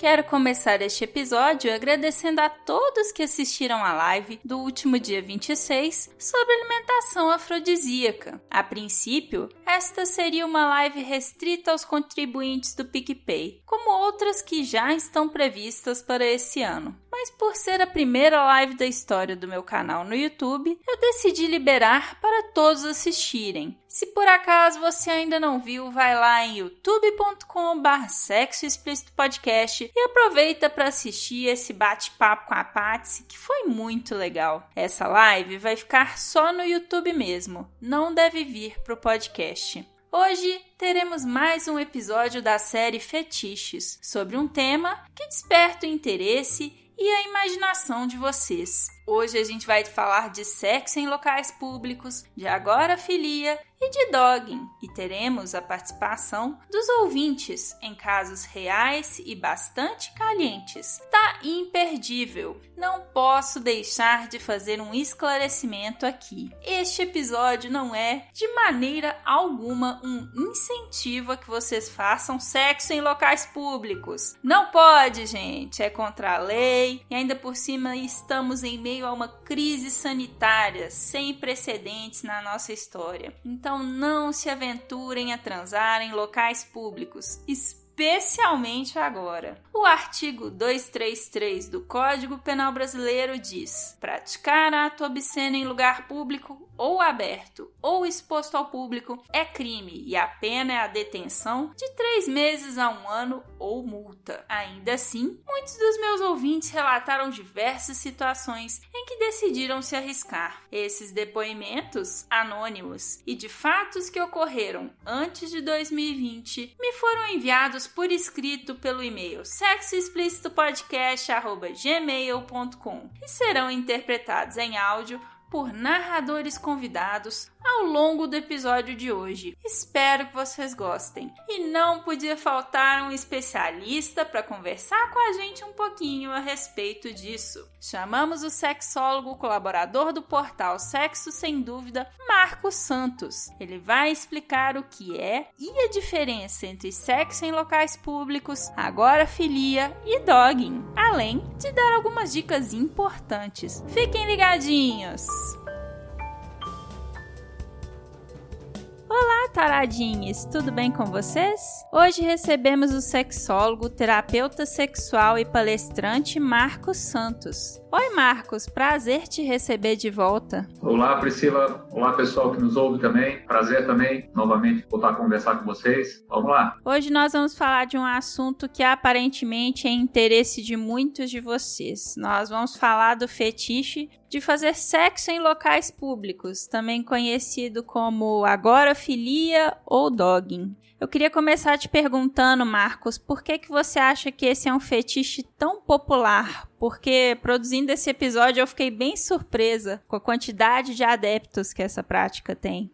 Quero começar este episódio agradecendo a todos que assistiram a live do último dia 26 sobre alimentação afrodisíaca. A princípio, esta seria uma live restrita aos contribuintes do PicPay, como outras que já estão previstas para esse ano. Mas por ser a primeira live da história do meu canal no YouTube, eu decidi liberar para todos assistirem. Se por acaso você ainda não viu, vai lá em youtube.com.br sexo explícito podcast e aproveita para assistir esse bate-papo com a Patsy, que foi muito legal. Essa live vai ficar só no YouTube mesmo, não deve vir para o podcast. Hoje teremos mais um episódio da série Fetiches, sobre um tema que desperta o interesse e a imaginação de vocês. Hoje a gente vai falar de sexo em locais públicos, de agorafilia e de dogging, e teremos a participação dos ouvintes em casos reais e bastante calientes. Tá imperdível. Não posso deixar de fazer um esclarecimento aqui. Este episódio não é de maneira alguma um incentivo a que vocês façam sexo em locais públicos. Não pode, gente, é contra a lei e ainda por cima estamos em meio a uma crise sanitária sem precedentes na nossa história. Então não se aventurem a transar em locais públicos, agora. O artigo 233 do Código Penal Brasileiro diz: praticar ato obsceno em lugar público ou aberto ou exposto ao público é crime e a pena é a detenção de três meses a um ano ou multa. Ainda assim, muitos dos meus ouvintes relataram diversas situações em que decidiram se arriscar. Esses depoimentos, anônimos e de fatos que ocorreram antes de 2020, me foram enviados por escrito pelo e-mail sexoexplicitopodcast.gmail.com e serão interpretados em áudio por narradores convidados ao longo do episódio de hoje. Espero que vocês gostem. E não podia faltar um especialista para conversar com a gente um pouquinho a respeito disso. Chamamos o sexólogo colaborador do portal Sexo Sem Dúvida, Marcos Santos. Ele vai explicar o que é e a diferença entre sexo em locais públicos, agora filia e dogging, além de dar algumas dicas importantes. Fiquem ligadinhos! Olá, taradinhas! Tudo bem com vocês? Hoje recebemos o sexólogo, terapeuta sexual e palestrante Marcos Santos. Oi, Marcos, prazer te receber de volta. Olá, Priscila. Olá, pessoal que nos ouve também. Prazer também, novamente, voltar a conversar com vocês. Vamos lá. Hoje nós vamos falar de um assunto que aparentemente é interesse de muitos de vocês. Nós vamos falar do fetiche de fazer sexo em locais públicos, também conhecido como agorafilia ou dogging. Eu queria começar te perguntando, Marcos, por que, que você acha que esse é um fetiche tão popular? Porque produzindo esse episódio eu fiquei bem surpresa com a quantidade de adeptos que essa prática tem.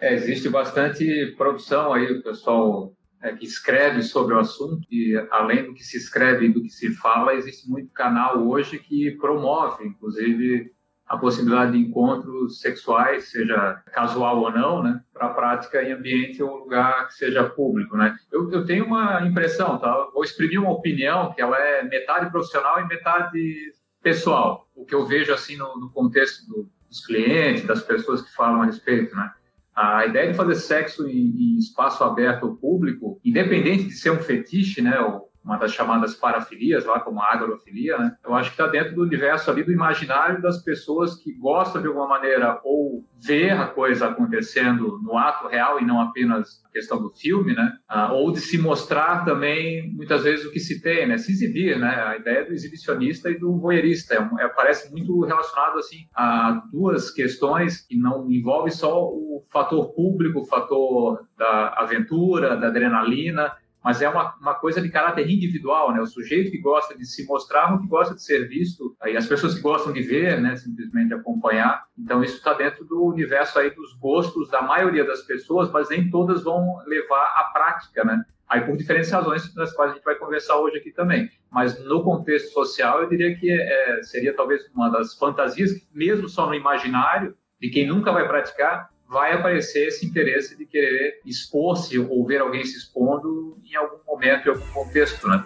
É, existe bastante produção aí, o pessoal é, que escreve sobre o assunto, e além do que se escreve e do que se fala, existe muito canal hoje que promove, inclusive, a possibilidade de encontros sexuais, seja casual ou não, né, para prática em ambiente ou lugar que seja público, né. Eu, eu, tenho uma impressão, tá? Vou exprimir uma opinião que ela é metade profissional e metade pessoal. O que eu vejo assim no, no contexto do, dos clientes, das pessoas que falam a respeito, né. A ideia de fazer sexo em, em espaço aberto ou público, independente de ser um fetiche, né, ou uma das chamadas parafilias, lá como a agrofilia, né? Eu acho que está dentro do universo ali do imaginário das pessoas que gostam de alguma maneira ou ver a coisa acontecendo no ato real e não apenas a questão do filme, né? Ah, ou de se mostrar também muitas vezes o que se tem, né? Se exibir, né? A ideia do exibicionista e do voyeurista é, é, parece muito relacionado assim a duas questões que não envolve só o fator público, o fator da aventura, da adrenalina, mas é uma, uma coisa de caráter individual, né? O sujeito que gosta de se mostrar, o que gosta de ser visto, aí as pessoas que gostam de ver, né? Simplesmente acompanhar. Então isso está dentro do universo aí dos gostos da maioria das pessoas, mas nem todas vão levar à prática, né? Aí por diferentes razões das quais a gente vai conversar hoje aqui também. Mas no contexto social, eu diria que é, seria talvez uma das fantasias, mesmo só no imaginário, de quem nunca vai praticar, vai aparecer esse interesse de querer expor-se ou ver alguém se expondo em algum momento, em algum contexto, né?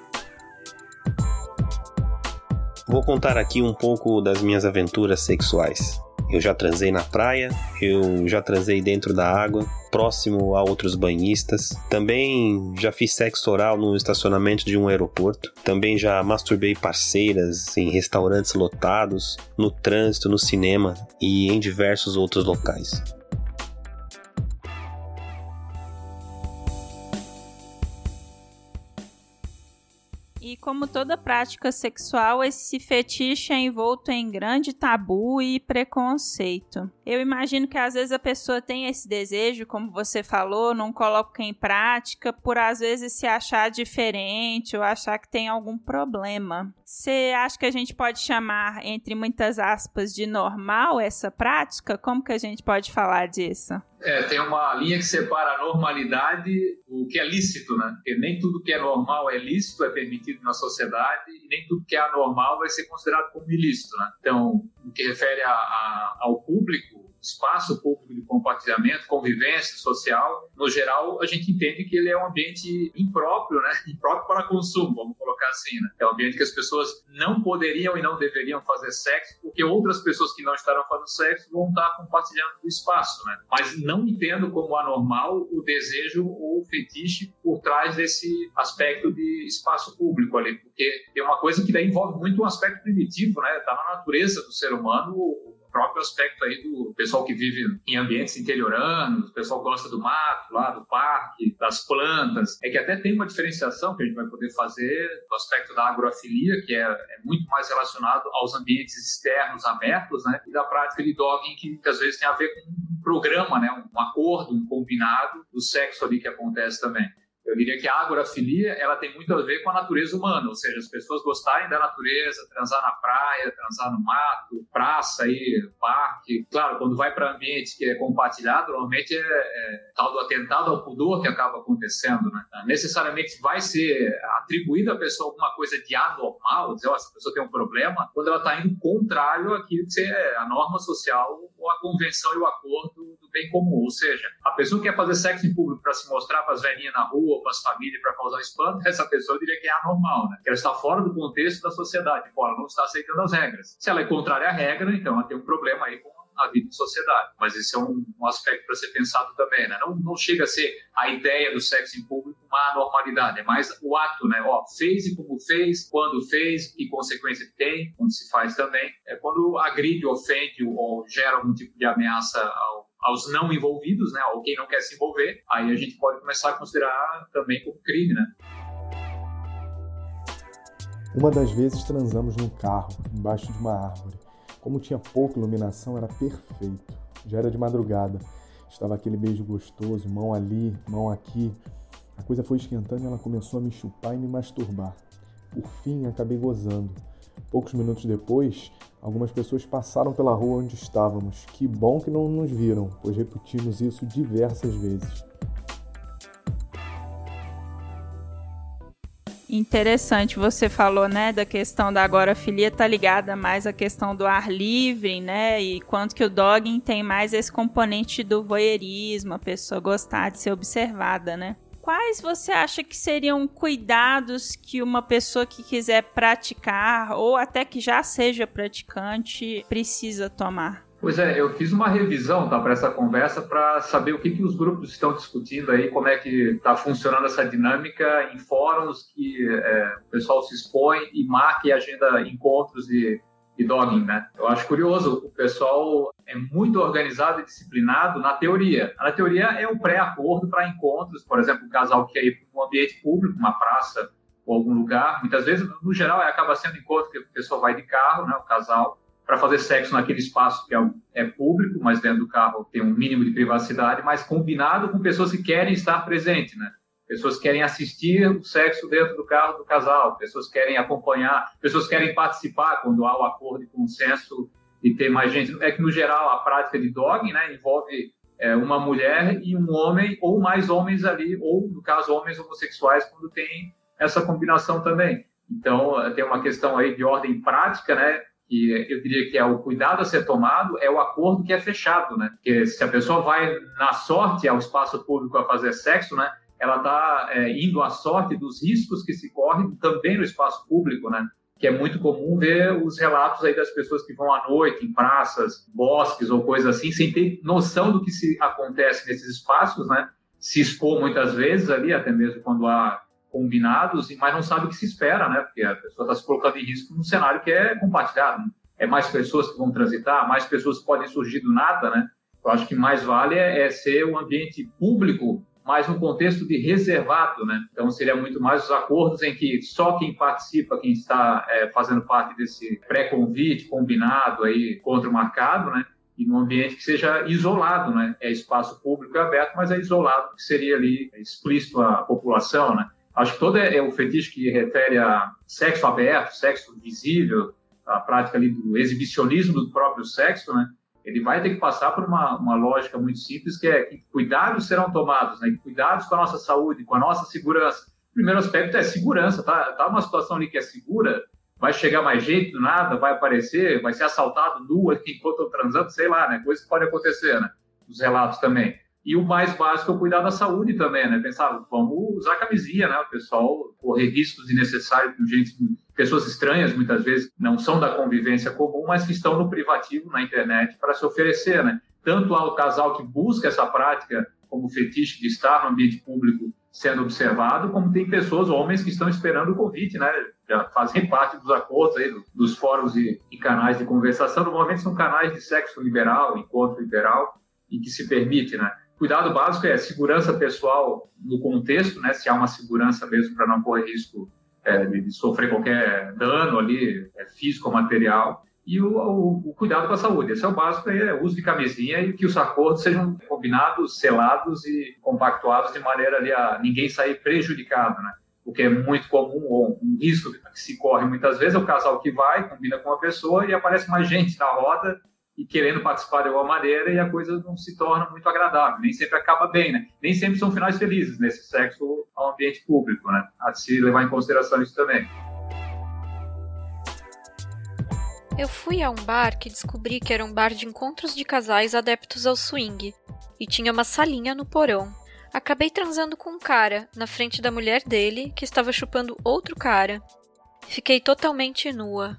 Vou contar aqui um pouco das minhas aventuras sexuais. Eu já transei na praia, eu já transei dentro da água, próximo a outros banhistas. Também já fiz sexo oral no estacionamento de um aeroporto. Também já masturbei parceiras em restaurantes lotados, no trânsito, no cinema e em diversos outros locais. E como toda prática sexual, esse fetiche é envolto em grande tabu e preconceito. Eu imagino que às vezes a pessoa tem esse desejo, como você falou, não coloca em prática, por às vezes se achar diferente ou achar que tem algum problema. Você acha que a gente pode chamar, entre muitas aspas, de normal essa prática? Como que a gente pode falar disso? É, tem uma linha que separa a normalidade do que é lícito, né? Porque nem tudo que é normal é lícito, é permitido na sociedade, e nem tudo que é anormal vai ser considerado como ilícito, né? Então, que refere a, a, ao público, espaço público de compartilhamento, convivência social, no geral, a gente entende que ele é um ambiente impróprio, né? Impróprio para consumo, vamos colocar assim, né? É um ambiente que as pessoas não poderiam e não deveriam fazer sexo, porque outras pessoas que não estarão fazendo sexo vão estar compartilhando o espaço, né? Mas não entendo como anormal o desejo ou o fetiche por trás desse aspecto de espaço público ali, porque tem uma coisa que daí envolve muito um aspecto primitivo, né? Tá na natureza do ser humano próprio aspecto aí do pessoal que vive em ambientes interioranos, o pessoal gosta do mato, lá do parque, das plantas. É que até tem uma diferenciação que a gente vai poder fazer do aspecto da agrofilia, que é, é muito mais relacionado aos ambientes externos abertos, né? E da prática de dogging, que às vezes tem a ver com um programa, né? Um acordo, um combinado do sexo ali que acontece também. Eu diria que a agrofilia ela tem muito a ver com a natureza humana, ou seja, as pessoas gostarem da natureza, transar na praia, transar no mato, praça, aí, parque. Claro, quando vai para ambiente que é compartilhado, normalmente é, é, tal do atentado ao pudor que acaba acontecendo. Né? Necessariamente vai ser atribuído à pessoa alguma coisa de anormal, dizer, oh, essa pessoa tem um problema, quando ela está indo contrário àquilo que é a norma social ou a convenção e o acordo do bem comum. Ou seja, a pessoa que quer fazer sexo em público para se mostrar para as velhinhas na rua, ou para as famílias para causar espanto, essa pessoa diria que é anormal, né? Que ela está fora do contexto da sociedade, fora, não está aceitando as regras. Se ela é contrária à regra, então ela tem um problema aí com a vida em sociedade. Mas esse é um, um aspecto para ser pensado também, né? Não, não chega a ser a ideia do sexo em público uma anormalidade, é mais o ato, né? Ó, fez e como fez, quando fez, que consequência tem, quando se faz também. É quando agride, ofende ou gera algum tipo de ameaça ao aos não envolvidos, né, ou quem não quer se envolver, aí a gente pode começar a considerar também como crime, né? Uma das vezes transamos num carro, embaixo de uma árvore. Como tinha pouca iluminação, era perfeito. Já era de madrugada. Estava aquele beijo gostoso, mão ali, mão aqui. A coisa foi esquentando e ela começou a me chupar e me masturbar. Por fim, acabei gozando. Poucos minutos depois, algumas pessoas passaram pela rua onde estávamos. Que bom que não nos viram, pois repetimos isso diversas vezes. Interessante, você falou, né, da questão da agorafilia tá ligada mais à questão do ar livre, né, e quanto que o dogging tem mais esse componente do voyeurismo, a pessoa gostar de ser observada, né? Quais você acha que seriam cuidados que uma pessoa que quiser praticar ou até que já seja praticante precisa tomar? Pois é, eu fiz uma revisão tá, para essa conversa para saber o que, que os grupos estão discutindo aí, como é que está funcionando essa dinâmica em fóruns que é, o pessoal se expõe e marca e agenda encontros e dogging, né? Eu acho curioso, o pessoal é muito organizado e disciplinado na teoria. Na teoria é um pré-acordo para encontros, por exemplo, um casal que quer ir para um ambiente público, uma praça ou algum lugar, muitas vezes, no geral, acaba sendo encontro que a pessoa vai de carro, né, o casal, para fazer sexo naquele espaço que é, é público, mas dentro do carro tem um mínimo de privacidade, mas combinado com pessoas que querem estar presentes, né? Pessoas querem assistir o sexo dentro do carro do casal, pessoas querem acompanhar, pessoas querem participar quando há o acordo e consenso e ter mais gente. É que, no geral, a prática de dog né, envolve é, uma mulher e um homem, ou mais homens ali, ou, no caso, homens homossexuais, quando tem essa combinação também. Então, tem uma questão aí de ordem prática, né? que eu diria que é o cuidado a ser tomado, é o acordo que é fechado, né? Porque se a pessoa vai na sorte ao espaço público a fazer sexo, né? Ela está é, indo à sorte dos riscos que se correm também no espaço público, né? Que é muito comum ver os relatos aí das pessoas que vão à noite em praças, bosques ou coisas assim, sem ter noção do que se acontece nesses espaços, né? Se expor muitas vezes ali, até mesmo quando há combinados, mas não sabe o que se espera, né? Porque a pessoa está se colocando em risco num cenário que é compartilhado. Né? É mais pessoas que vão transitar, mais pessoas podem surgir do nada, né? Eu acho que mais vale é, é ser um ambiente público, mas num contexto de reservado, né? Então seria muito mais os acordos em que só quem participa, quem está é, fazendo parte desse pré-convite combinado aí contra marcado, né? E num ambiente que seja isolado, né? É espaço público aberto, mas é isolado, que seria ali explícito à população, né? Acho que todo é, é o fetiche que refere a sexo aberto, sexo visível, a prática ali do exibicionismo do próprio sexo, né? Ele vai ter que passar por uma, uma lógica muito simples, que é que cuidados serão tomados, né? Cuidados com a nossa saúde, com a nossa segurança. O primeiro aspecto é segurança, tá? Tá uma situação ali que é segura, vai chegar mais gente do nada, vai aparecer, vai ser assaltado nu enquanto eu transando, sei lá, né? Coisas que podem acontecer, né? Os relatos também. E o mais básico é cuidar da saúde também, né? Pensar, vamos usar camisinha, né? O pessoal correr riscos desnecessários com gente, pessoas estranhas, muitas vezes, não são da convivência comum, mas que estão no privativo, na internet, para se oferecer, né? Tanto ao casal que busca essa prática como fetiche de estar no ambiente público sendo observado, como tem pessoas, homens, que estão esperando o convite, né? Já fazem parte dos acordos aí, dos fóruns e, e canais de conversação. Normalmente são canais de sexo liberal, encontro liberal, e que se permite, né? Cuidado básico é segurança pessoal no contexto, né? Se há uma segurança mesmo para não correr risco é, de, sofrer qualquer dano ali, é, físico ou material. E o, o, o, cuidado com a saúde. Esse é o básico, é o uso de camisinha e que os acordos sejam combinados, selados e compactuados de maneira ali a ninguém sair prejudicado, né? O que é muito comum, ou um risco que se corre muitas vezes, é o casal que vai, combina com uma pessoa e aparece mais gente na roda e querendo participar de alguma maneira e a coisa não se torna muito agradável, nem sempre acaba bem, né? Nem sempre são finais felizes nesse sexo ao ambiente público, né? De se levar em consideração isso também. Eu fui a um bar que descobri que era um bar de encontros de casais adeptos ao swing e tinha uma salinha no porão. Acabei transando com um cara na frente da mulher dele que estava chupando outro cara. Fiquei totalmente nua.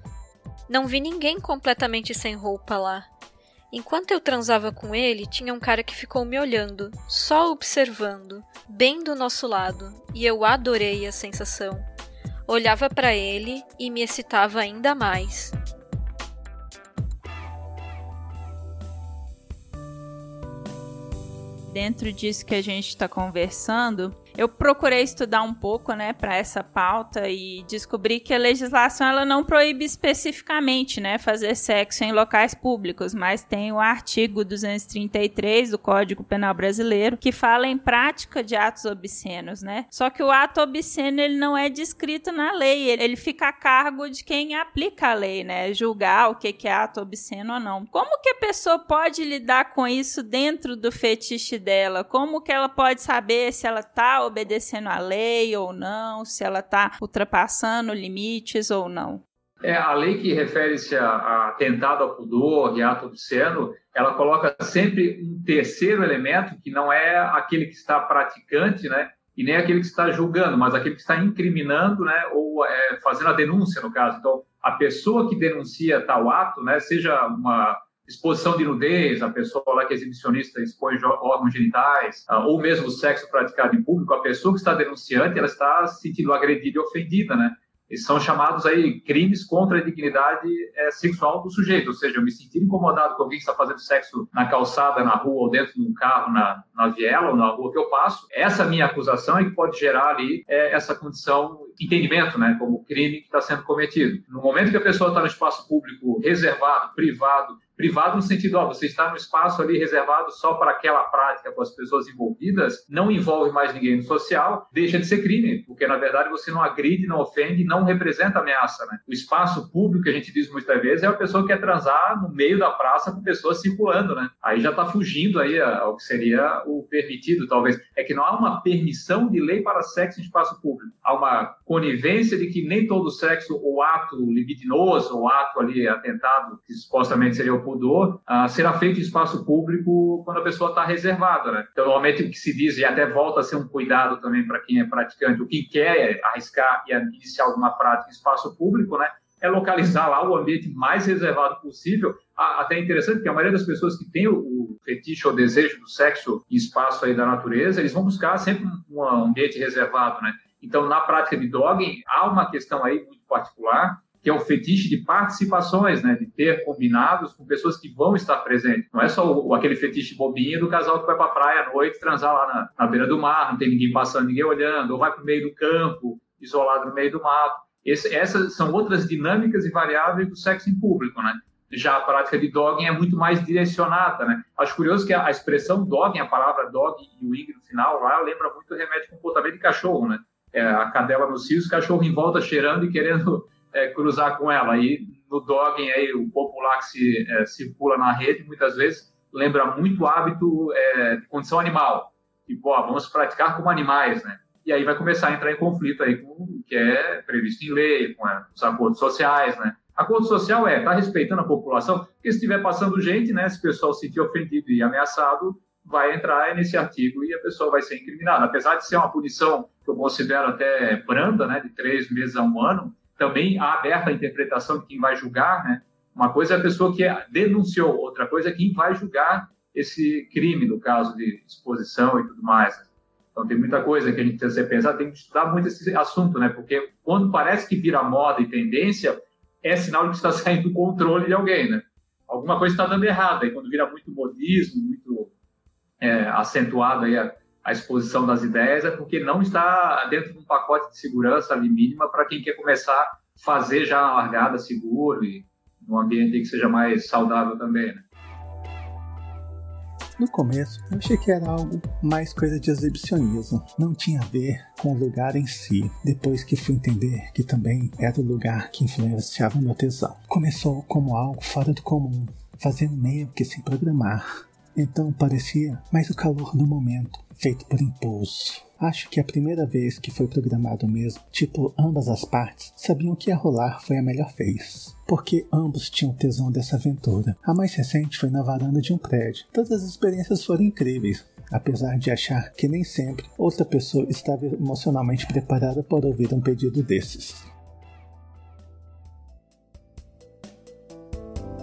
Não vi ninguém completamente sem roupa lá. Enquanto eu transava com ele, tinha um cara que ficou me olhando, só observando, bem do nosso lado, e eu adorei a sensação. Olhava para ele e me excitava ainda mais. Dentro disso que a gente está conversando, eu procurei estudar um pouco, né, para essa pauta e descobri que a legislação ela não proíbe especificamente, né, fazer sexo em locais públicos, mas tem o artigo 233 do Código Penal Brasileiro que fala em prática de atos obscenos, né? Só que o ato obsceno ele não é descrito na lei, ele fica a cargo de quem aplica a lei, né? Julgar o que é ato obsceno ou não. Como que a pessoa pode lidar com isso dentro do fetiche dela? Como que ela pode saber se ela tá obedecendo à lei ou não, se ela está ultrapassando limites ou não. É, a lei que refere-se a, a atentado ao pudor e ato obsceno, ela coloca sempre um terceiro elemento que não é aquele que está praticante, né? E nem aquele que está julgando, mas aquele que está incriminando, né? Ou é, fazendo a denúncia, no caso. Então, a pessoa que denuncia tal ato, né? Seja uma exposição de nudez, a pessoa lá que é exibicionista expõe órgãos genitais, ah, ou mesmo sexo praticado em público, a pessoa que está denunciante, ela está se sentindo agredida e ofendida, né? Eles são chamados aí crimes contra a dignidade é, sexual do sujeito, ou seja, eu me sentir incomodado com alguém que está fazendo sexo na calçada, na rua, ou dentro de um carro, na, na viela ou na rua que eu passo, essa minha acusação é que pode gerar ali é, essa condição, entendimento, né, como crime que está sendo cometido. No momento que a pessoa está no espaço público reservado, privado, Privado no sentido, ó, você está no espaço ali reservado só para aquela prática com as pessoas envolvidas, não envolve mais ninguém no social, deixa de ser crime, porque na verdade você não agride, não ofende, não representa ameaça, né? O espaço público que a gente diz muitas vezes é a pessoa que quer transar no meio da praça com pessoas circulando, né? Aí já está fugindo aí ao que seria o permitido, talvez. É que não há uma permissão de lei para sexo em espaço público. Há uma conivência de que nem todo sexo ou ato libidinoso ou ato ali atentado, que supostamente seria o pudor, uh, será feito em espaço público quando a pessoa está reservada, né? Então, normalmente o que se diz, e até volta a ser um cuidado também para quem é praticante, o que quer arriscar e iniciar alguma prática em espaço público, né? É localizar lá o ambiente mais reservado possível. Até interessante que a maioria das pessoas que tem o fetiche ou desejo do sexo em espaço aí da natureza, eles vão buscar sempre um ambiente reservado, né? Então, na prática de dogging, há uma questão aí muito particular, que é o fetiche de participações, né, de ter combinados com pessoas que vão estar presentes. Não é só o, aquele fetiche bobinho do casal que vai para a praia à noite transar lá na, na, beira do mar, não tem ninguém passando, ninguém olhando, ou vai para o meio do campo, isolado no meio do mato. Esse, essas são outras dinâmicas e variáveis do sexo em público, né? Já a prática de dogging é muito mais direcionada, né? Acho curioso que a, a expressão dogging, a palavra dog e o ing no final lá, lembra muito o remédio comportamento de cachorro, né? É, a cadela no cio, o cachorro em volta cheirando e querendo é, cruzar com ela. E no dogging, aí, o popular que se é, circula na rede, muitas vezes lembra muito o hábito é, de condição animal. Tipo, ó, vamos praticar como animais, né? E aí vai começar a entrar em conflito aí com o que é previsto em lei, com os acordos sociais, né? Acordo social é tá respeitando a população, porque se estiver passando gente, né, se o pessoal se sentir ofendido e ameaçado, vai entrar nesse artigo e a pessoa vai ser incriminada. Apesar de ser uma punição que eu considero até branda, né, de três meses a um ano, também há aberta a interpretação de quem vai julgar, né? Uma coisa é a pessoa que denunciou, outra coisa é quem vai julgar esse crime, no caso de exposição e tudo mais. Então tem muita coisa que a gente precisa pensar, tem que estudar muito esse assunto, né? Porque quando parece que vira moda e tendência, é sinal de que está saindo do controle de alguém, né? Alguma coisa está dando errado. E quando vira muito modismo, muito é, acentuado aí a, a exposição das ideias é porque não está dentro de um pacote de segurança ali mínima para quem quer começar a fazer já a largada seguro e num ambiente que seja mais saudável também, né? No começo, eu achei que era algo mais coisa de exibicionismo, não tinha a ver com o lugar em si, depois que fui entender que também era o lugar que influenciava meu tesão. Começou como algo fora do comum, fazendo meio que sem programar. Então parecia mais o calor do momento, feito por impulso. Acho que a primeira vez que foi programado mesmo, tipo, ambas as partes sabiam que ia rolar foi a melhor vez. Porque ambos tinham tesão dessa aventura. A mais recente foi na varanda de um prédio. Todas as experiências foram incríveis, apesar de achar que nem sempre outra pessoa estava emocionalmente preparada para ouvir um pedido desses.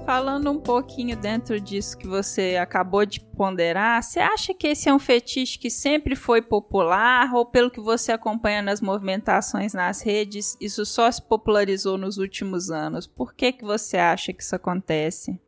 Falando um pouquinho dentro disso que você acabou de ponderar, você acha que esse é um fetiche que sempre foi popular ou pelo que você acompanha nas movimentações nas redes, isso só se popularizou nos últimos anos? Por que que você acha que isso acontece?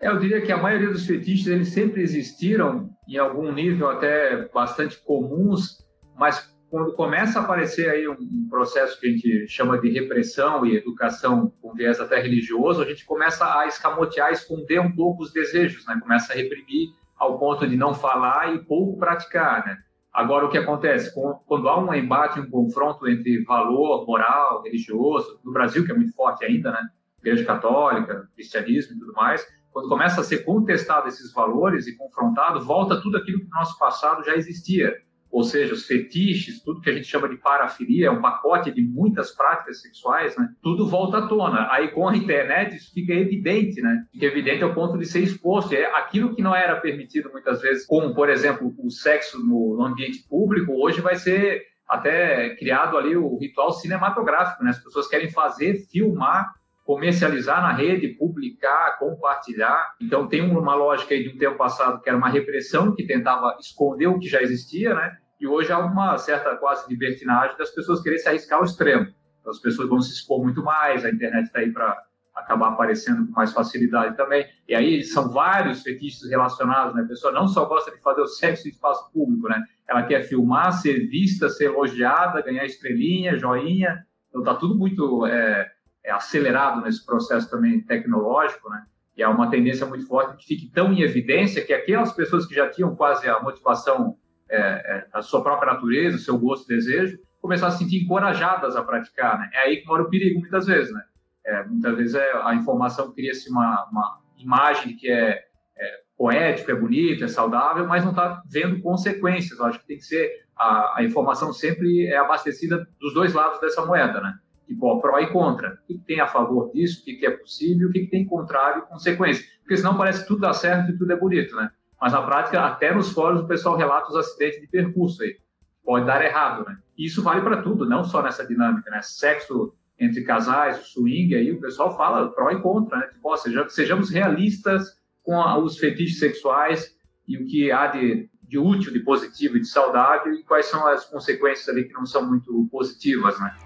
Eu diria que a maioria dos fetiches eles sempre existiram em algum nível até bastante comuns, mas quando começa a aparecer aí um, processo que a gente chama de repressão e educação com viés até religioso, a gente começa a escamotear, esconder um pouco os desejos, né? Começa a reprimir ao ponto de não falar e pouco praticar, né? Agora, o que acontece? Quando há um embate, um confronto entre valor moral, religioso, no Brasil, que é muito forte ainda, né? Igreja católica, cristianismo e tudo mais, quando começa a ser contestado esses valores e confrontado, volta tudo aquilo que no nosso passado já existia ou seja, os fetiches, tudo que a gente chama de parafilia, é um pacote de muitas práticas sexuais, né? Tudo volta à tona. Aí com a internet isso fica evidente, né? Fica evidente ao ponto de ser exposto. É aquilo que não era permitido muitas vezes, como por exemplo o sexo no, no ambiente público, hoje vai ser até criado ali o ritual cinematográfico, né? As pessoas querem fazer, filmar comercializar na rede, publicar, compartilhar. Então tem uma lógica aí de um tempo passado que era uma repressão que tentava esconder o que já existia, né? E hoje há uma certa quase libertinagem das pessoas quererem se arriscar ao extremo. As pessoas vão se expor muito mais, a internet está aí para acabar aparecendo com mais facilidade também. E aí são vários fetiches relacionados, né? A pessoa não só gosta de fazer o sexo em espaço público, né? Ela quer filmar, ser vista, ser elogiada, ganhar estrelinha, joinha. Então tá tudo muito é, é acelerado nesse processo também tecnológico, né? E há uma tendência muito forte que fique tão em evidência que aquelas pessoas que já tinham quase a motivação, é, é, a sua própria natureza, o seu gosto e desejo, começar a se sentir encorajadas a praticar. Né? É aí que mora o perigo, muitas vezes. Né? É, muitas vezes é, a informação cria-se uma, uma, imagem que é, é poético, é bonito, é saudável, mas não está vendo consequências. Eu acho que tem que ser a, a, informação sempre é abastecida dos dois lados dessa moeda, né? Tipo, ó, pró e contra. O que, tem a favor disso? O que é possível? O que, que tem contrário e consequência? Porque senão parece que tudo dá certo e tudo é bonito, né? Mas na prática, até nos fóruns, o pessoal relata os acidentes de percurso aí. Pode dar errado, né? Isso vale para tudo, não só nessa dinâmica, né? Sexo entre casais, swing, aí o pessoal fala pró e contra, né? Tipo, ó, sejamos realistas com os fetiches sexuais e o que há de, de útil, de positivo e de saudável e quais são as consequências ali que não são muito positivas, né?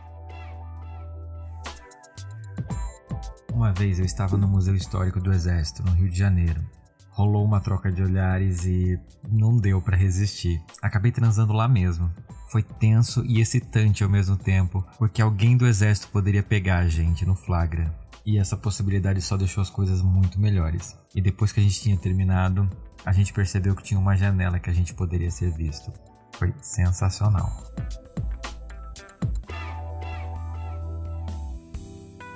Uma vez eu estava no Museu Histórico do Exército, no Rio de Janeiro. Rolou uma troca de olhares e não deu para resistir. Acabei transando lá mesmo. Foi tenso e excitante ao mesmo tempo, porque alguém do exército poderia pegar a gente no flagra. E essa possibilidade só deixou as coisas muito melhores. E depois que a gente tinha terminado, a gente percebeu que tinha uma janela que a gente poderia ser visto. Foi sensacional.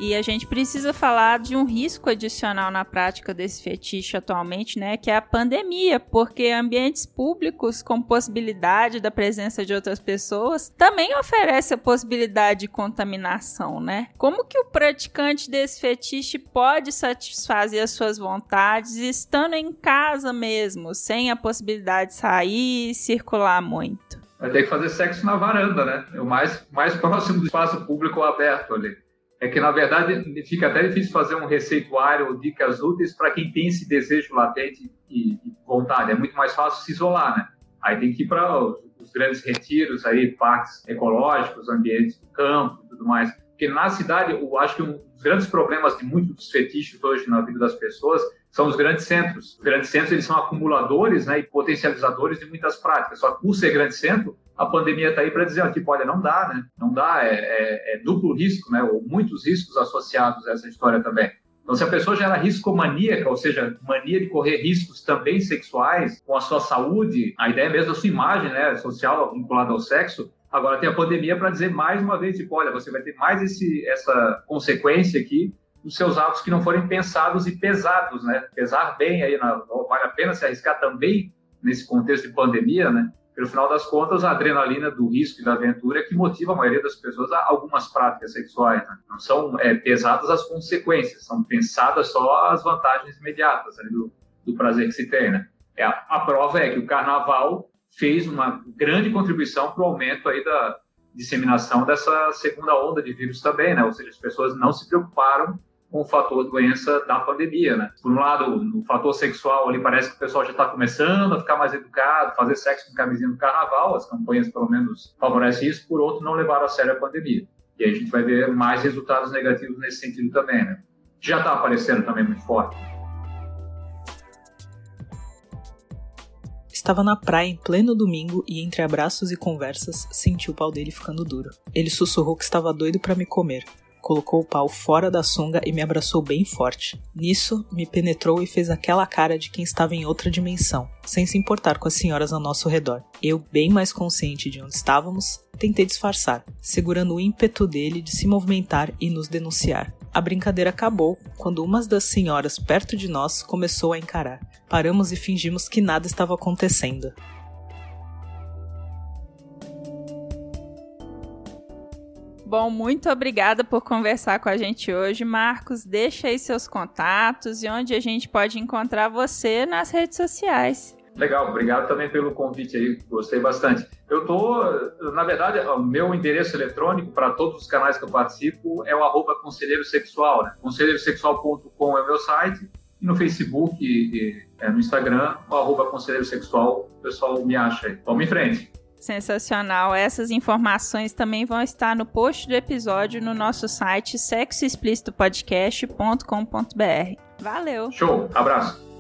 E a gente precisa falar de um risco adicional na prática desse fetiche atualmente, né, que é a pandemia, porque ambientes públicos com possibilidade da presença de outras pessoas também oferece a possibilidade de contaminação, né? Como que o praticante desse fetiche pode satisfazer as suas vontades estando em casa mesmo, sem a possibilidade de sair e circular muito? Vai ter que fazer sexo na varanda, né? O mais, mais próximo do espaço público aberto ali é que, na verdade, fica até difícil fazer um receituário ou dicas úteis para quem tem esse desejo latente e, vontade. É muito mais fácil se isolar, né? Aí tem que ir para os, grandes retiros, aí, parques ecológicos, ambientes do campo e tudo mais. Porque na cidade, eu acho que um dos grandes problemas de muitos dos fetiches hoje na vida das pessoas são os grandes centros. Os grandes centros eles são acumuladores né, e potencializadores de muitas práticas. Só que por ser grande centro, a pandemia está aí para dizer, olha, não dá, né? Não dá, é, é, é, duplo risco, né? Ou muitos riscos associados a essa história também. Então, se a pessoa já era riscomaníaca, ou seja, mania de correr riscos também sexuais com a sua saúde, a ideia mesmo da sua imagem né, social vinculada ao sexo, agora tem a pandemia para dizer mais uma vez, tipo, olha, você vai ter mais esse, essa consequência aqui dos seus atos que não forem pensados e pesados, né? Pesar bem aí, na, vale a pena se arriscar também nesse contexto de pandemia, né? Pelo final das contas, a adrenalina do risco e da aventura é que motiva a maioria das pessoas a algumas práticas sexuais. Né? Não são é, pesadas as consequências, são pensadas só as vantagens imediatas ali, do, do prazer que se tem, né? É, a, a prova é que o carnaval fez uma grande contribuição para o aumento aí da disseminação dessa segunda onda de vírus também, né? Ou seja, as pessoas não se preocuparam com o fator doença da pandemia, né? Por um lado, no fator sexual ali parece que o pessoal já está começando a ficar mais educado, fazer sexo com camisinha no carnaval, as campanhas pelo menos favorecem isso, por outro, não levaram a sério a pandemia. E aí a gente vai ver mais resultados negativos nesse sentido também, né? Já está aparecendo também muito forte. Estava na praia em pleno domingo e, entre abraços e conversas, senti o pau dele ficando duro. Ele sussurrou que estava doido para me comer colocou o pau fora da sunga e me abraçou bem forte. Nisso, me penetrou e fez aquela cara de quem estava em outra dimensão, sem se importar com as senhoras ao nosso redor. Eu, bem mais consciente de onde estávamos, tentei disfarçar, segurando o ímpeto dele de se movimentar e nos denunciar. A brincadeira acabou quando uma das senhoras perto de nós começou a encarar. Paramos e fingimos que nada estava acontecendo. Bom, muito obrigada por conversar com a gente hoje, Marcos. Deixa aí seus contatos e onde a gente pode encontrar você nas redes sociais. Legal, obrigado também pelo convite aí, gostei bastante. Eu tô, na verdade, o meu endereço eletrônico para todos os canais que eu participo é o arroba conselheiro sexual, né? conselheirosexual.com é o meu site e no Facebook e, e, é, no Instagram, o arroba conselheiro sexual, o pessoal me acha aí. Vamos em frente. Sensacional. Essas informações também vão estar no post do episódio no nosso site sexoexplicitopodcast.com.br. Valeu. Show. Abraço.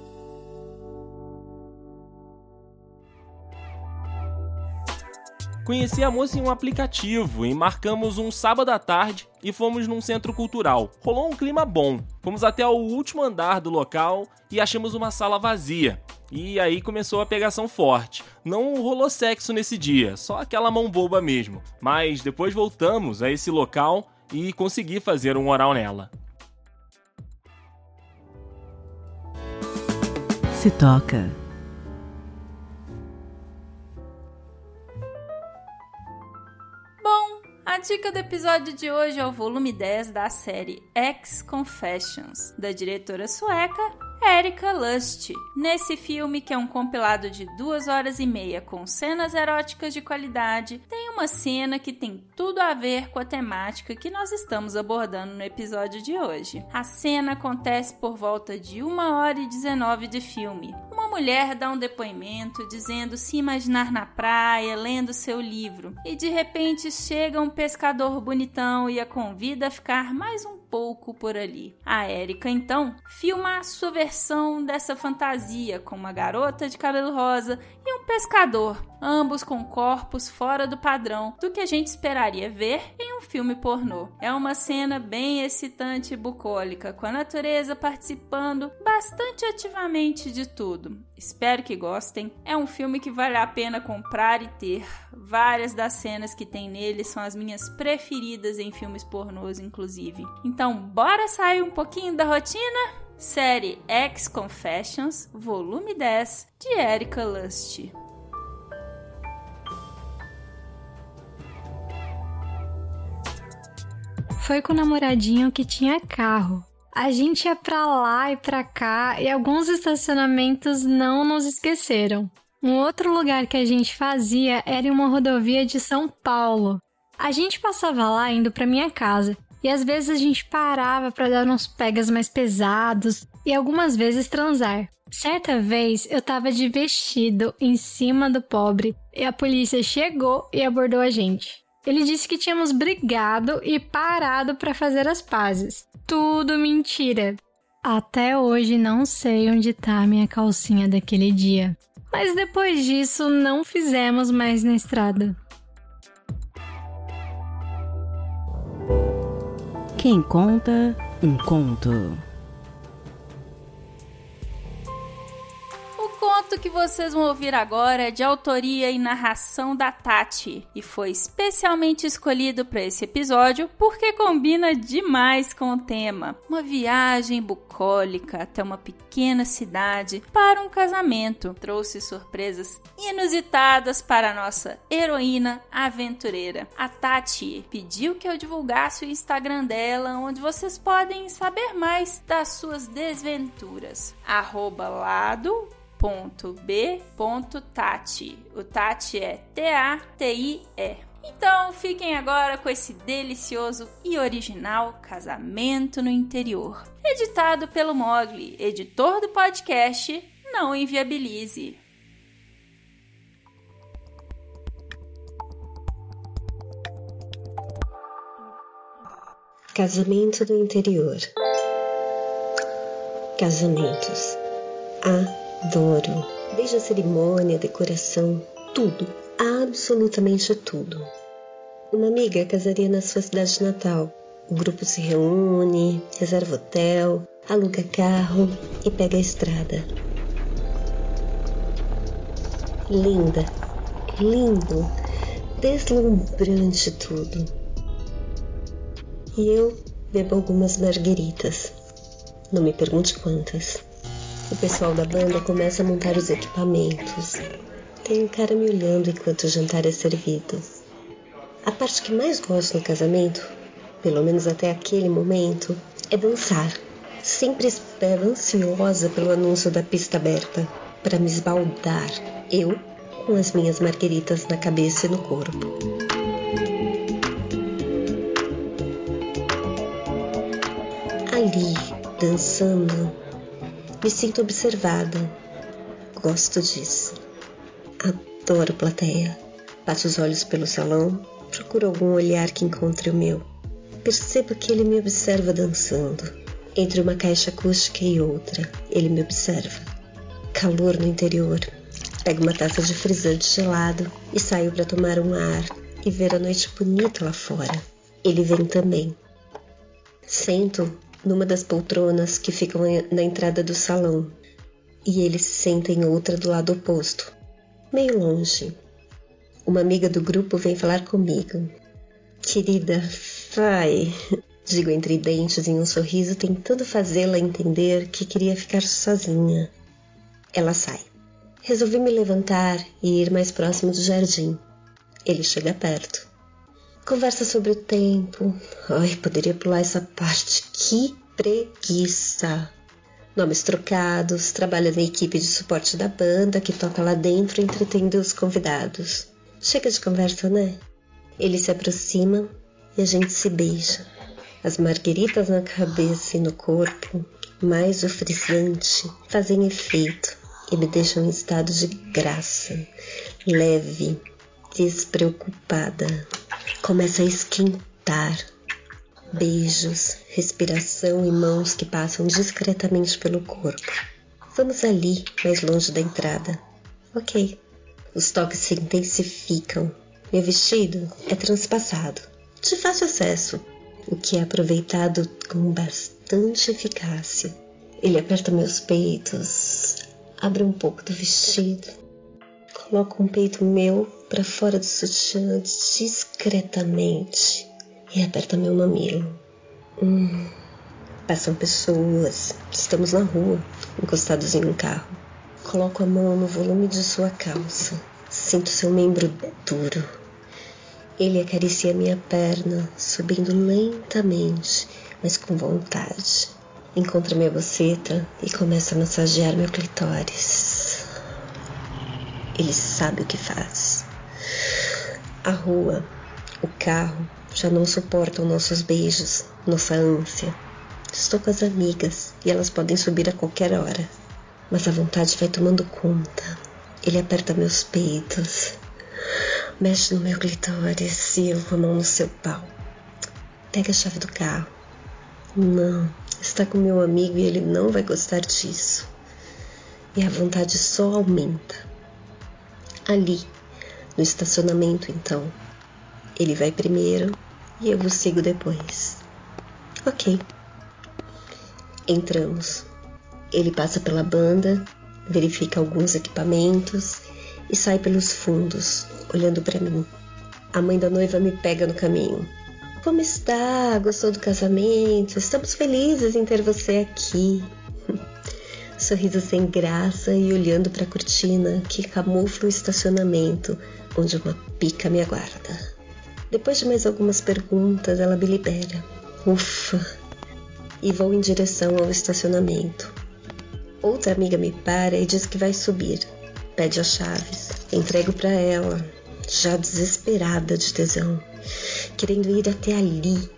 Conheci a moça em um aplicativo e marcamos um sábado à tarde e fomos num centro cultural. Rolou um clima bom. Fomos até o último andar do local e achamos uma sala vazia. E aí começou a pegação forte. Não rolou sexo nesse dia, só aquela mão boba mesmo. Mas depois voltamos a esse local e consegui fazer um oral nela. Se toca. Dica do episódio de hoje é o volume 10 da série Ex Confessions, da diretora sueca Erika Lust. Nesse filme, que é um compilado de duas horas e meia com cenas eróticas de qualidade, tem uma cena que tem tudo a ver com a temática que nós estamos abordando no episódio de hoje. A cena acontece por volta de uma hora e 19 de filme. Mulher dá um depoimento dizendo se imaginar na praia, lendo seu livro, e de repente chega um pescador bonitão e a convida a ficar mais um pouco por ali. A Erika então filma a sua versão dessa fantasia com uma garota de cabelo rosa e um pescador, ambos com corpos fora do padrão do que a gente esperaria ver em um filme pornô. É uma cena bem excitante e bucólica, com a natureza participando bastante ativamente de tudo. Espero que gostem. É um filme que vale a pena comprar e ter. Várias das cenas que tem nele são as minhas preferidas em filmes pornôs, inclusive. Então, bora sair um pouquinho da rotina? Série X Confessions, volume 10, de Erika Lust. Foi com o namoradinho que tinha carro. A gente ia pra lá e pra cá e alguns estacionamentos não nos esqueceram. Um outro lugar que a gente fazia era em uma rodovia de São Paulo. A gente passava lá indo para minha casa e às vezes a gente parava para dar uns pegas mais pesados e algumas vezes transar. Certa vez eu tava de vestido em cima do pobre e a polícia chegou e abordou a gente. Ele disse que tínhamos brigado e parado para fazer as pazes. Tudo mentira. Até hoje não sei onde tá minha calcinha daquele dia. Mas depois disso não fizemos mais na estrada. Quem conta um conto? Conto que vocês vão ouvir agora é de autoria e narração da Tati e foi especialmente escolhido para esse episódio porque combina demais com o tema. Uma viagem bucólica até uma pequena cidade para um casamento trouxe surpresas inusitadas para a nossa heroína aventureira. A Tati pediu que eu divulgasse o Instagram dela, onde vocês podem saber mais das suas desventuras. Arroba lado b.tati. O Tati é T-A-T-I-E. Então fiquem agora com esse delicioso e original Casamento no Interior, editado pelo Mogli, editor do podcast Não Inviabilize. Casamento no interior. Casamentos. A Adoro. Desde a cerimônia, a decoração, tudo, absolutamente tudo. Uma amiga casaria na sua cidade natal. O grupo se reúne, reserva hotel, aluga carro e pega a estrada. Linda, lindo, deslumbrante tudo. E eu bebo algumas margueritas. Não me pergunte quantas. Pessoal da banda começa a montar os equipamentos. Tem um cara me olhando enquanto o jantar é servido. A parte que mais gosto no casamento, pelo menos até aquele momento, é dançar. Sempre espero ansiosa pelo anúncio da pista aberta para me esbaldar, eu com as minhas margueritas na cabeça e no corpo. Ali, dançando, me sinto observada. Gosto disso. Adoro plateia. Passo os olhos pelo salão, procuro algum olhar que encontre o meu. Percebo que ele me observa dançando. Entre uma caixa acústica e outra, ele me observa. Calor no interior. Pego uma taça de frisante gelado e saio para tomar um ar e ver a noite bonita lá fora. Ele vem também. Sento numa das poltronas que ficam na entrada do salão e ele se senta em outra do lado oposto, meio longe. Uma amiga do grupo vem falar comigo. Querida, vai, digo entre dentes em um sorriso, tentando fazê-la entender que queria ficar sozinha. Ela sai. Resolvi me levantar e ir mais próximo do jardim. Ele chega perto. Conversa sobre o tempo. Ai, poderia pular essa parte. Que preguiça! Nomes trocados, trabalha na equipe de suporte da banda que toca lá dentro entretendo os convidados. Chega de conversa, né? Ele se aproxima e a gente se beija. As margueritas na cabeça e no corpo, mais o frisante, fazem efeito e me deixa em estado de graça, leve, despreocupada. Começa a esquentar. Beijos, respiração e mãos que passam discretamente pelo corpo. Vamos ali, mais longe da entrada. Ok. Os toques se intensificam. Meu vestido é transpassado, de fácil acesso, o que é aproveitado com bastante eficácia. Ele aperta meus peitos, abre um pouco do vestido, coloca um peito meu para fora do sutiã discretamente e aperta meu mamilo. Hum, passam pessoas, estamos na rua, encostados em um carro. Coloco a mão no volume de sua calça, sinto seu membro duro. Ele acaricia minha perna, subindo lentamente, mas com vontade encontra minha boceta e começa a massagear meu clitóris. Ele sabe o que faz. A rua, o carro já não suportam nossos beijos, nossa ânsia. Estou com as amigas e elas podem subir a qualquer hora, mas a vontade vai tomando conta. Ele aperta meus peitos, mexe no meu clitóris e eu com a mão no seu pau. Pega a chave do carro. Não, está com meu amigo e ele não vai gostar disso. E a vontade só aumenta. Ali, no estacionamento, então. Ele vai primeiro e eu o sigo depois. Ok. Entramos. Ele passa pela banda, verifica alguns equipamentos e sai pelos fundos, olhando para mim. A mãe da noiva me pega no caminho. Como está? Gostou do casamento? Estamos felizes em ter você aqui. Sorriso sem graça e olhando para a cortina que camufla o estacionamento onde uma pica me aguarda. Depois de mais algumas perguntas, ela me libera. Ufa! E vou em direção ao estacionamento. Outra amiga me para e diz que vai subir. Pede as chaves. Entrego para ela, já desesperada de tesão querendo ir até ali,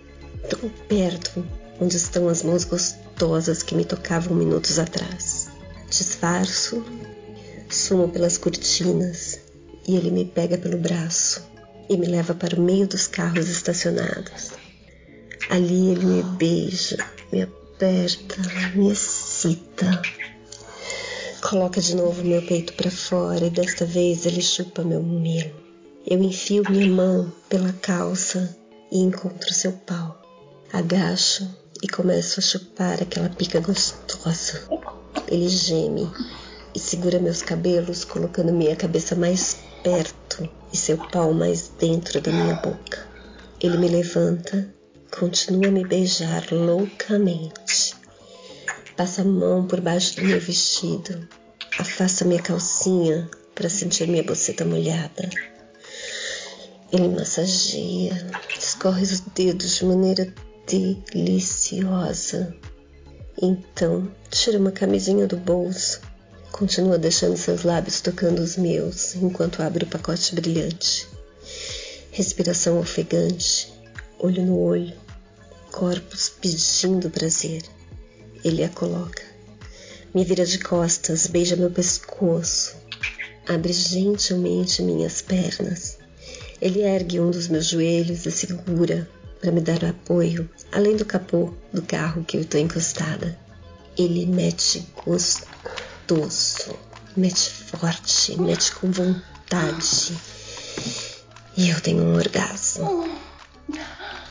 tão perto, onde estão as mãos gostosas que me tocavam minutos atrás. Disfarço, sumo pelas cortinas e ele me pega pelo braço e me leva para o meio dos carros estacionados. Ali ele me beija, me aperta, me excita. Coloca de novo meu peito para fora e desta vez ele chupa meu mamilo. Eu enfio minha mão pela calça e encontro seu pau. Agacho e começo a chupar aquela pica gostosa. Ele geme e segura meus cabelos, colocando minha cabeça mais perto e seu pau mais dentro da minha boca. Ele me levanta, continua a me beijar loucamente. Passa a mão por baixo do meu vestido, afasta minha calcinha para sentir minha boceta molhada. Ele massageia, escorre os dedos de maneira deliciosa. Então, tira uma camisinha do bolso, continua deixando seus lábios tocando os meus enquanto abre o pacote brilhante. Respiração ofegante, olho no olho, corpos pedindo prazer. Ele a coloca. Me vira de costas, beija meu pescoço, abre gentilmente minhas pernas ele ergue um dos meus joelhos e segura para me dar apoio, além do capô do carro que eu estou encostada. Ele mete gostoso. Mete forte, mete com vontade. E eu tenho um orgasmo.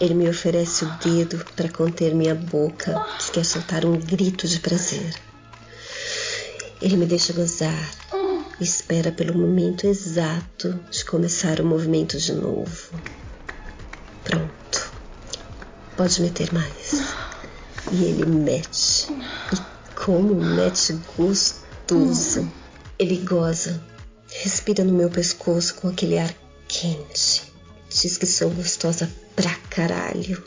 Ele me oferece o dedo para conter minha boca, que quer soltar um grito de prazer. Ele me deixa gozar e espera pelo momento exato de começar o movimento de novo. Pronto. Pode meter mais. E ele mete. E como mete gostoso. Ele goza, respira no meu pescoço com aquele ar quente. Diz que sou gostosa pra caralho.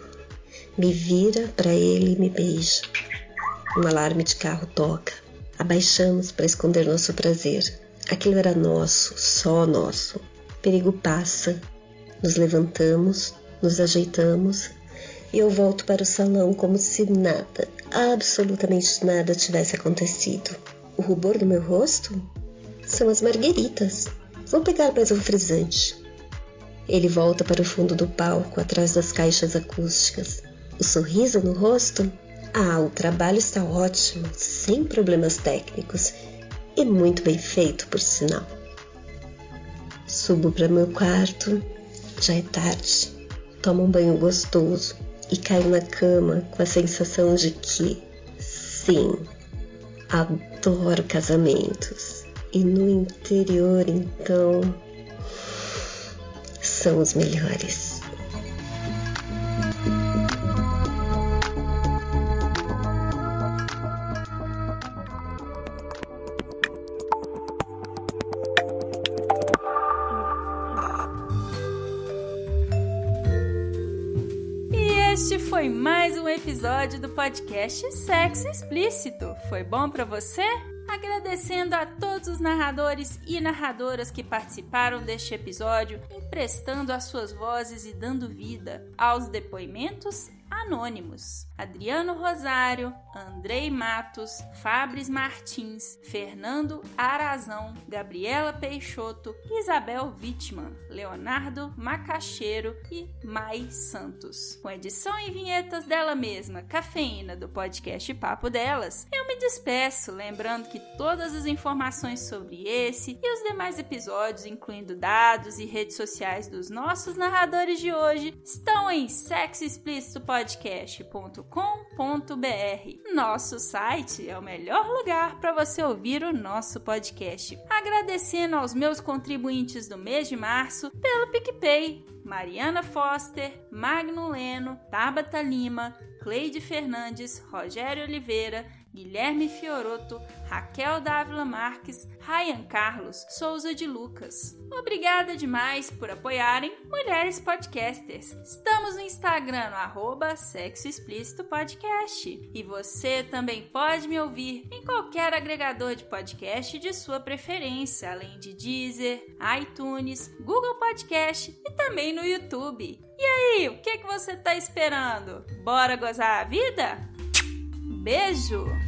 Me vira pra ele e me beija. Um alarme de carro toca. Abaixamos para esconder nosso prazer. Aquilo era nosso, só nosso. Perigo passa. Nos levantamos, nos ajeitamos e eu volto para o salão como se nada, absolutamente nada tivesse acontecido. O rubor do meu rosto são as margueritas. Vou pegar mais um frisante. Ele volta para o fundo do palco, atrás das caixas acústicas. O sorriso no rosto? Ah, o trabalho está ótimo, sem problemas técnicos e muito bem feito, por sinal. Subo para meu quarto, já é tarde. Tomo um banho gostoso e caio na cama com a sensação de que, sim, adoro casamentos. E no interior, então, são os melhores. Episódio do podcast Sexo Explícito. Foi bom para você? Agradecendo a todos os narradores e narradoras que participaram deste episódio, emprestando as suas vozes e dando vida aos depoimentos anônimos: Adriano Rosário, Andrei Matos, Fabris Martins, Fernando Arazão, Gabriela Peixoto, Isabel Wittmann, Leonardo Macaxeiro e Mai Santos. Com edição e vinhetas dela mesma, Cafeína, do podcast Papo Delas, eu me despeço, lembrando que todas as informações sobre esse e os demais episódios, incluindo dados e redes sociais dos nossos narradores de hoje, estão em Sexo Explícito podcast.com.br. Nosso site é o melhor lugar para você ouvir o nosso podcast. Agradecendo aos meus contribuintes do mês de março pelo PicPay. Mariana Foster, Magno Leno, Tabata Lima, Cleide Fernandes, Rogério Oliveira, Guilherme Fioroto, Raquel Dávila Marques, Ryan Carlos, Souza de Lucas. Obrigada demais por apoiarem Mulheres Podcasters. Estamos no Instagram no arroba Sexo Explícito Podcast. E você também pode me ouvir em qualquer agregador de podcast de sua preferência, além de Deezer, iTunes, Google Podcast e também no YouTube. E aí, o que, que você está esperando? Bora gozar a vida? Beijo!